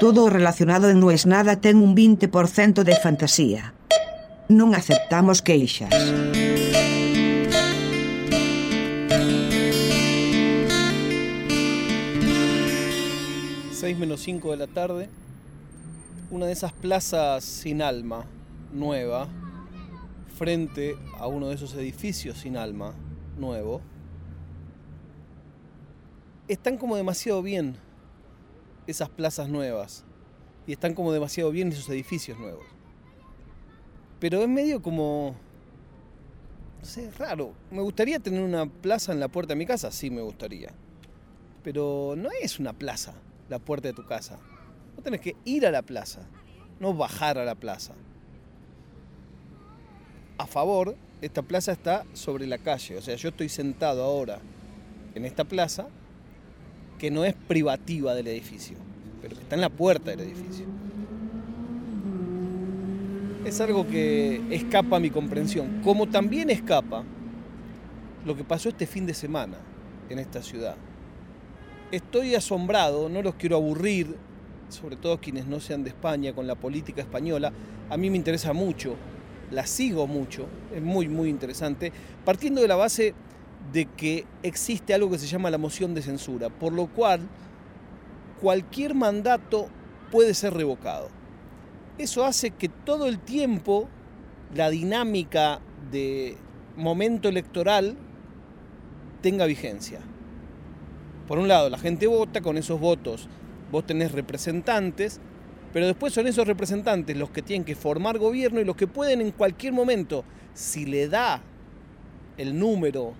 Todo relacionado en es nada ten un 20% de fantasía. Non aceptamos queixas. 6 menos 5 de la tarde, una de esas plazas sin alma, nueva, frente a uno de esos edificios sin alma, nuevo, están como demasiado bien esas plazas nuevas y están como demasiado bien esos edificios nuevos. Pero es medio como, no sé, raro. Me gustaría tener una plaza en la puerta de mi casa, sí me gustaría. Pero no es una plaza la puerta de tu casa. No tenés que ir a la plaza, no bajar a la plaza. A favor, esta plaza está sobre la calle, o sea, yo estoy sentado ahora en esta plaza que no es privativa del edificio, pero que está en la puerta del edificio. Es algo que escapa a mi comprensión, como también escapa lo que pasó este fin de semana en esta ciudad estoy asombrado, no los quiero aburrir, sobre todo quienes no sean de España, con la política española. A mí me interesa mucho, la sigo mucho, es muy, muy interesante, partiendo de la base de que existe algo que se llama la moción de censura, por lo cual cualquier mandato puede ser revocado. Eso hace que todo el tiempo la dinámica de momento electoral tenga vigencia por un lado, la gente vota, con esos votos vos tenés representantes, pero después son esos representantes los que tienen que formar gobierno y los que pueden en cualquier momento, si le da el número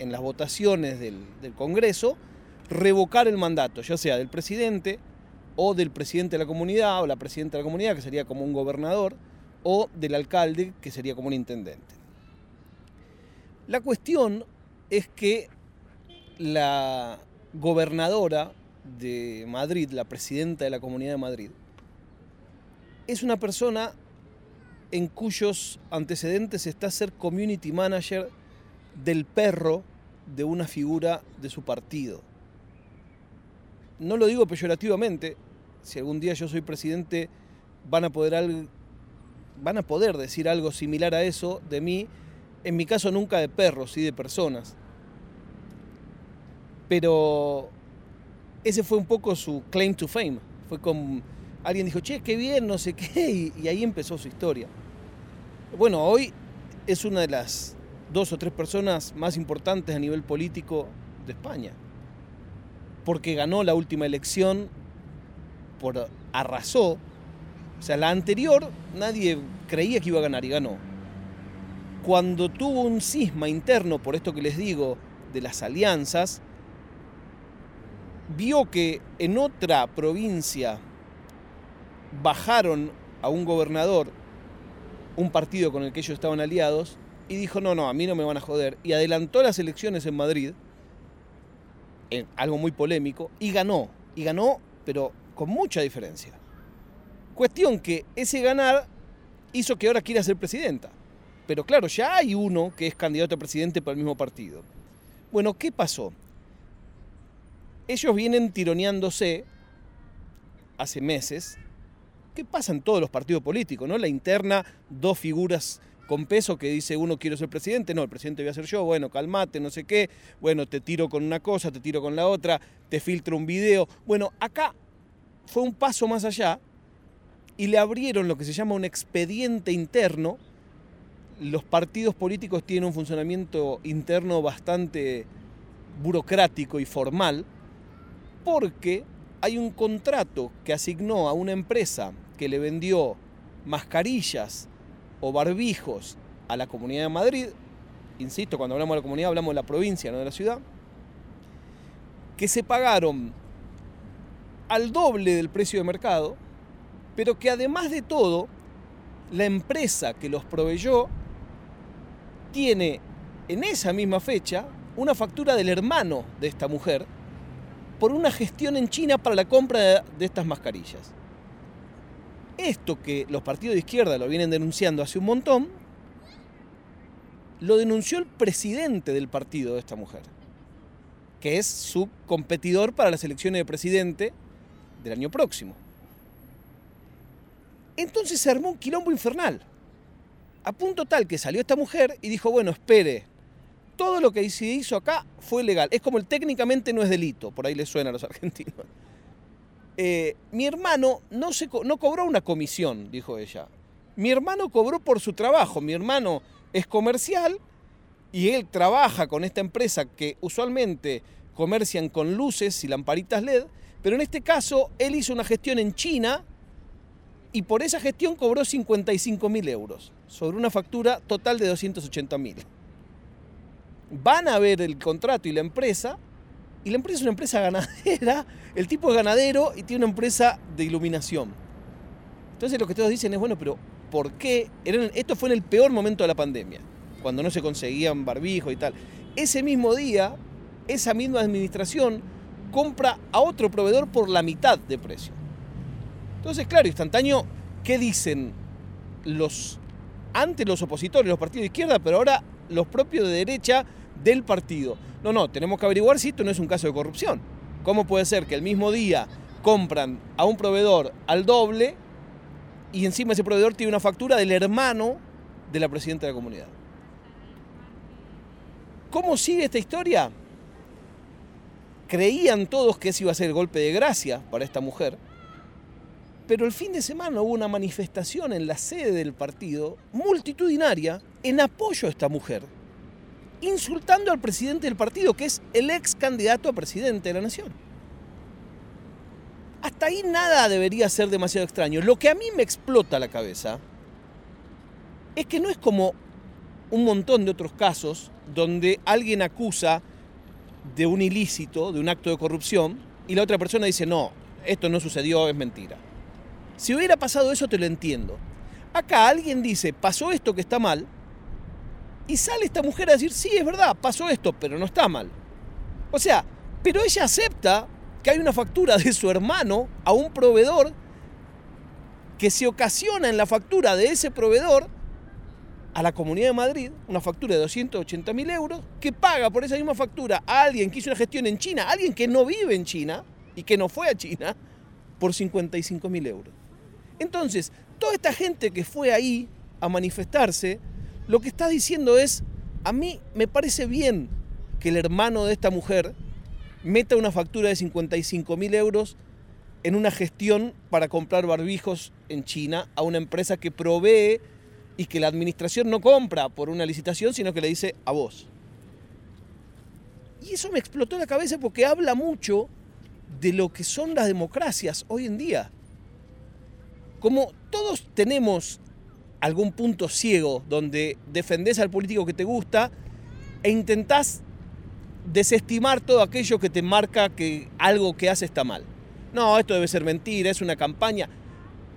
en las votaciones del, del Congreso, revocar el mandato, ya sea del presidente o del presidente de la comunidad o la presidenta de la comunidad, que sería como un gobernador, o del alcalde, que sería como un intendente. La cuestión es que la gobernadora de Madrid, la presidenta de la Comunidad de Madrid, es una persona en cuyos antecedentes está ser community manager del perro de una figura de su partido. No lo digo peyorativamente, si algún día yo soy presidente van a poder, van a poder decir algo similar a eso de mí, en mi caso nunca de perros, y de personas pero ese fue un poco su claim to fame. Fue con alguien dijo, che, qué bien, no sé qué, y, ahí empezó su historia. Bueno, hoy es una de las dos o tres personas más importantes a nivel político de España, porque ganó la última elección, por arrasó. O sea, la anterior nadie creía que iba a ganar y ganó. Cuando tuvo un cisma interno, por esto que les digo, de las alianzas, vio que en otra provincia bajaron a un gobernador, un partido con el que ellos estaban aliados, y dijo, no, no, a mí no me van a joder, y adelantó las elecciones en Madrid, en algo muy polémico, y ganó, y ganó, pero con mucha diferencia. Cuestión que ese ganar hizo que ahora quiera ser presidenta. Pero claro, ya hay uno que es candidato a presidente por el mismo partido. Bueno, ¿qué pasó? ellos vienen tironeándose hace meses. ¿Qué pasa en todos los partidos políticos? ¿no? La interna, dos figuras con peso que dice uno quiero ser presidente, no, el presidente voy a ser yo, bueno, calmate, no sé qué, bueno, te tiro con una cosa, te tiro con la otra, te filtro un video. Bueno, acá fue un paso más allá y le abrieron lo que se llama un expediente interno. Los partidos políticos tienen un funcionamiento interno bastante burocrático y formal, porque hay un contrato que asignó a una empresa que le vendió mascarillas o barbijos a la Comunidad de Madrid, insisto, cuando hablamos de la comunidad hablamos de la provincia, no de la ciudad, que se pagaron al doble del precio de mercado, pero que además de todo, la empresa que los proveyó tiene en esa misma fecha una factura del hermano de esta mujer, por una gestión en China para la compra de estas mascarillas. Esto que los partidos de izquierda lo vienen denunciando hace un montón, lo denunció el presidente del partido de esta mujer, que es su competidor para las elecciones de presidente del año próximo. Entonces se armó un quilombo infernal. A punto tal que salió esta mujer y dijo, bueno, espere, todo lo que se hizo acá fue legal. Es como el técnicamente no es delito, por ahí le suena a los argentinos. Eh, mi hermano no, no cobró una comisión, dijo ella. Mi hermano cobró por su trabajo. Mi hermano es comercial y él trabaja con esta empresa que usualmente comercian con luces y lamparitas LED, pero en este caso él hizo una gestión en China y por esa gestión cobró 55 mil euros sobre una factura total de 280 mil. Van a ver el contrato y la empresa, y la empresa es una empresa ganadera, el tipo es ganadero y tiene una empresa de iluminación. Entonces lo que todos dicen es, bueno, pero ¿por qué? Esto fue en el peor momento de la pandemia, cuando no se conseguían barbijos y tal. Ese mismo día, esa misma administración compra a otro proveedor por la mitad de precio. Entonces, claro, instantáneo, ¿qué dicen los antes los opositores, los partidos de izquierda, pero ahora los propios de derecha del partido? No, no, tenemos que averiguar si esto no es un caso de corrupción. ¿Cómo puede ser que el mismo día compran a un proveedor al doble y encima ese proveedor tiene una factura del hermano de la presidenta de la comunidad? ¿Cómo sigue esta historia? Creían todos que ese iba a ser el golpe de gracia para esta mujer pero el fin de semana hubo una manifestación en la sede del partido, multitudinaria, en apoyo a esta mujer, insultando al presidente del partido, que es el ex candidato a presidente de la nación. Hasta ahí nada debería ser demasiado extraño. Lo que a mí me explota la cabeza es que no es como un montón de otros casos donde alguien acusa de un ilícito, de un acto de corrupción, y la otra persona dice, no, esto no sucedió, es mentira. Si hubiera pasado eso, te lo entiendo. Acá alguien dice, pasó esto que está mal, y sale esta mujer a decir, sí, es verdad, pasó esto, pero no está mal. O sea, pero ella acepta que hay una factura de su hermano a un proveedor que se ocasiona en la factura de ese proveedor a la Comunidad de Madrid, una factura de 280 mil euros, que paga por esa misma factura a alguien que hizo una gestión en China, alguien que no vive en China y que no fue a China, por 55 mil euros. Entonces, toda esta gente que fue ahí a manifestarse, lo que está diciendo es, a mí me parece bien que el hermano de esta mujer meta una factura de 55 mil euros en una gestión para comprar barbijos en China a una empresa que provee y que la administración no compra por una licitación, sino que le dice a vos. Y eso me explotó la cabeza porque habla mucho de lo que son las democracias hoy en día como todos tenemos algún punto ciego donde defendés al político que te gusta e intentás desestimar todo aquello que te marca que algo que hace está mal. No, esto debe ser mentira, es una campaña.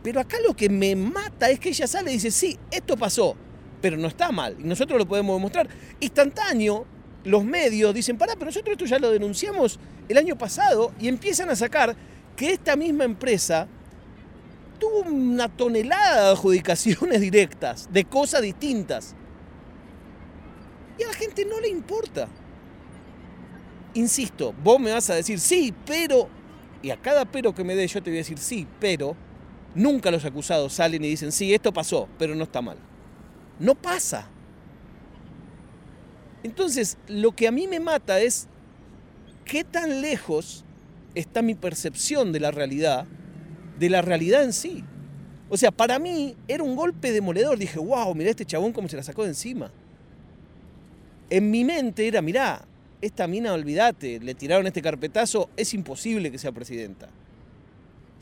Pero acá lo que me mata es que ella sale y dice, sí, esto pasó, pero no está mal. Y nosotros lo podemos demostrar. Instantáneo, los medios dicen, pará, pero nosotros esto ya lo denunciamos el año pasado y empiezan a sacar que esta misma empresa tuvo una tonelada de adjudicaciones directas, de cosas distintas. Y a la gente no le importa. Insisto, vos me vas a decir sí, pero, y a cada pero que me dé yo te voy a decir sí, pero, nunca los acusados salen y dicen sí, esto pasó, pero no está mal. No pasa. Entonces, lo que a mí me mata es qué tan lejos está mi percepción de la realidad de la realidad en sí. O sea, para mí era un golpe demoledor. Dije, wow, mirá este chabón cómo se la sacó de encima. En mi mente era, mirá, esta mina, olvídate, le tiraron este carpetazo, es imposible que sea presidenta.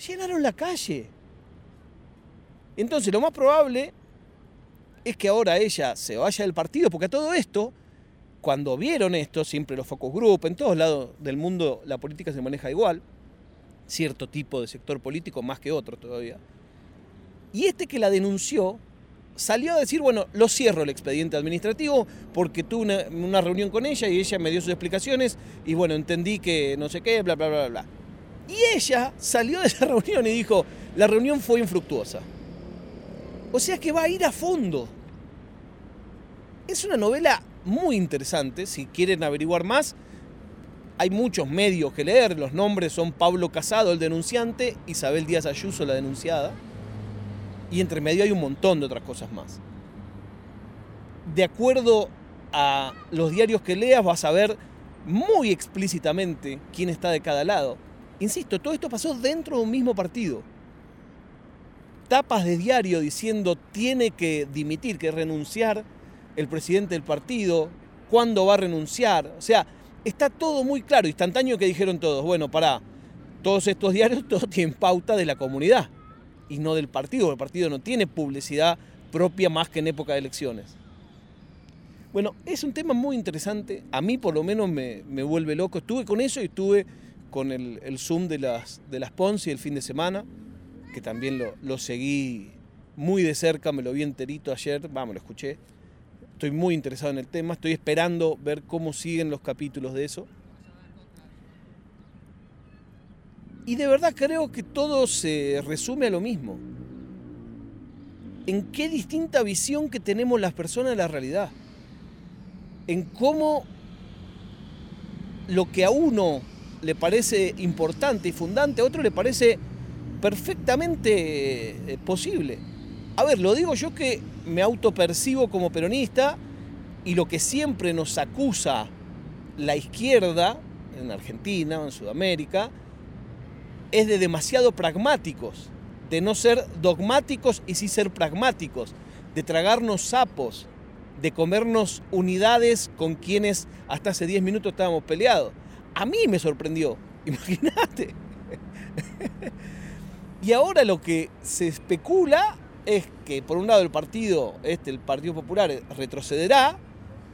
Llenaron la calle. Entonces, lo más probable es que ahora ella se vaya del partido, porque a todo esto, cuando vieron esto, siempre los focus group, en todos lados del mundo la política se maneja igual, cierto tipo de sector político más que otro todavía. Y este que la denunció salió a decir, bueno, lo cierro el expediente administrativo porque tuve una, reunión con ella y ella me dio sus explicaciones y bueno, entendí que no sé qué, bla, bla, bla, bla. Y ella salió de esa reunión y dijo, la reunión fue infructuosa. O sea que va a ir a fondo. Es una novela muy interesante, si quieren averiguar más, hay muchos medios que leer, los nombres son Pablo Casado, el denunciante, Isabel Díaz Ayuso, la denunciada. Y entre medio hay un montón de otras cosas más. De acuerdo a los diarios que leas vas a ver muy explícitamente quién está de cada lado. Insisto, todo esto pasó dentro de un mismo partido. Tapas de diario diciendo tiene que dimitir, que renunciar el presidente del partido, cuándo va a renunciar. O sea, está todo muy claro, instantáneo que dijeron todos, bueno, para todos estos diarios, todos tienen pauta de la comunidad y no del partido. El partido no tiene publicidad propia más que en época de elecciones. Bueno, es un tema muy interesante. A mí por lo menos me, vuelve loco. Estuve con eso y estuve con el, Zoom de las, de las Ponzi el fin de semana, que también lo, lo seguí muy de cerca, me lo vi enterito ayer, vamos, lo escuché. Estoy muy interesado en el tema, estoy esperando ver cómo siguen los capítulos de eso. Y de verdad creo que todo se resume a lo mismo. En qué distinta visión que tenemos las personas de la realidad en cómo lo que a uno le parece importante y fundante, a otro le parece perfectamente eh, posible. A ver, lo digo yo que me autopercibo como peronista y lo que siempre nos acusa la izquierda, en Argentina o en Sudamérica, es de demasiado pragmáticos, de no ser dogmáticos y sí ser pragmáticos, de tragarnos sapos, de comernos unidades con quienes hasta hace 10 minutos estábamos peleados. A mí me sorprendió, imagínate. y ahora lo que se especula es que por un lado el partido, este, el Partido Popular, retrocederá,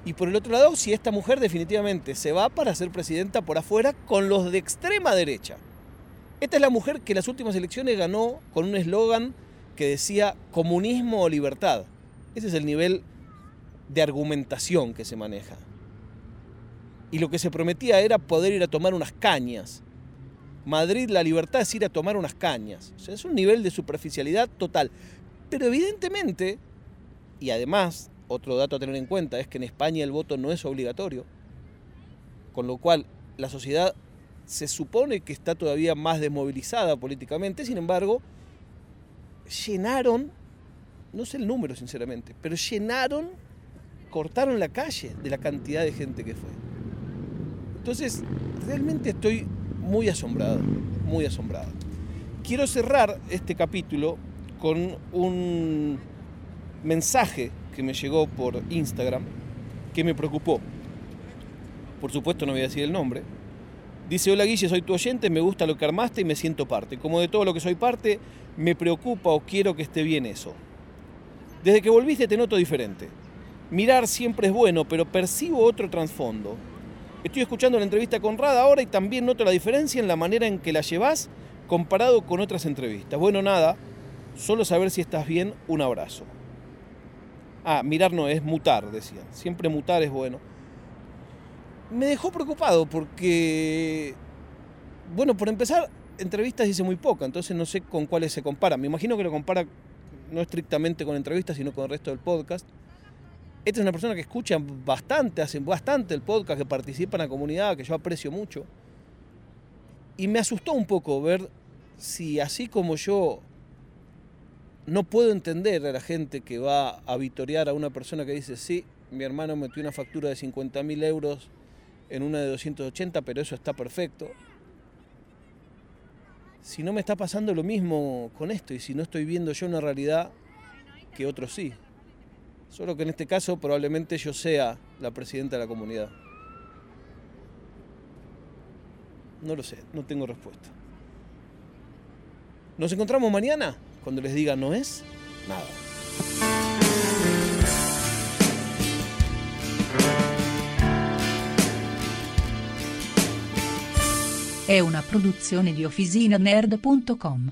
y por el otro lado, si esta mujer definitivamente se va para ser presidenta por afuera con los de extrema derecha. Esta es la mujer que en las últimas elecciones ganó con un eslogan que decía comunismo o libertad. Ese es el nivel de argumentación que se maneja. Y lo que se prometía era poder ir a tomar unas cañas. Madrid, la libertad es ir a tomar unas cañas. Es un nivel de superficialidad total. Pero evidentemente, y además, otro dato a tener en cuenta es que en España el voto no es obligatorio, con lo cual la sociedad se supone que está todavía más desmovilizada políticamente, sin embargo, llenaron, no sé el número sinceramente, pero llenaron cortaron la calle de la cantidad de gente que fue. Entonces, realmente estoy muy asombrado, muy asombrado. Quiero cerrar este capítulo con un mensaje que me llegó por Instagram que me preocupó. Por supuesto no voy a decir el nombre. Dice, hola Guille, soy tu oyente, me gusta lo que armaste y me siento parte. Como de todo lo que soy parte, me preocupa o quiero que esté bien eso. Desde que volviste te noto diferente. Mirar siempre es bueno, pero percibo otro trasfondo. Estoy escuchando la entrevista con Rada ahora y también noto la diferencia en la manera en que la llevas comparado con otras entrevistas. Bueno, nada, solo saber si estás bien, un abrazo. Ah, mirar no es mutar, decía. Siempre mutar es bueno. Me dejó preocupado porque, bueno, por empezar, entrevistas dice muy poca, entonces no sé con cuáles se compara. Me imagino que lo compara no estrictamente con entrevistas, sino con el resto del podcast. Esta es una persona que escucha bastante, hace bastante el podcast, que participa en la comunidad, que yo aprecio mucho. Y me asustó un poco ver si así como yo no puedo entender a la gente que va a vitorear a una persona que dice, sí, mi hermano metió una factura de 50 mil euros en una de 280, pero eso está perfecto. Si no me está pasando lo mismo con esto y si no estoy viendo yo una realidad que otros sí. Solo que en este caso probablemente yo sea la presidenta de la comunidad. No lo sé, no tengo respuesta. Nos encontramos mañana cuando les diga no es nada. È una produzione di OfficinaNerd.com.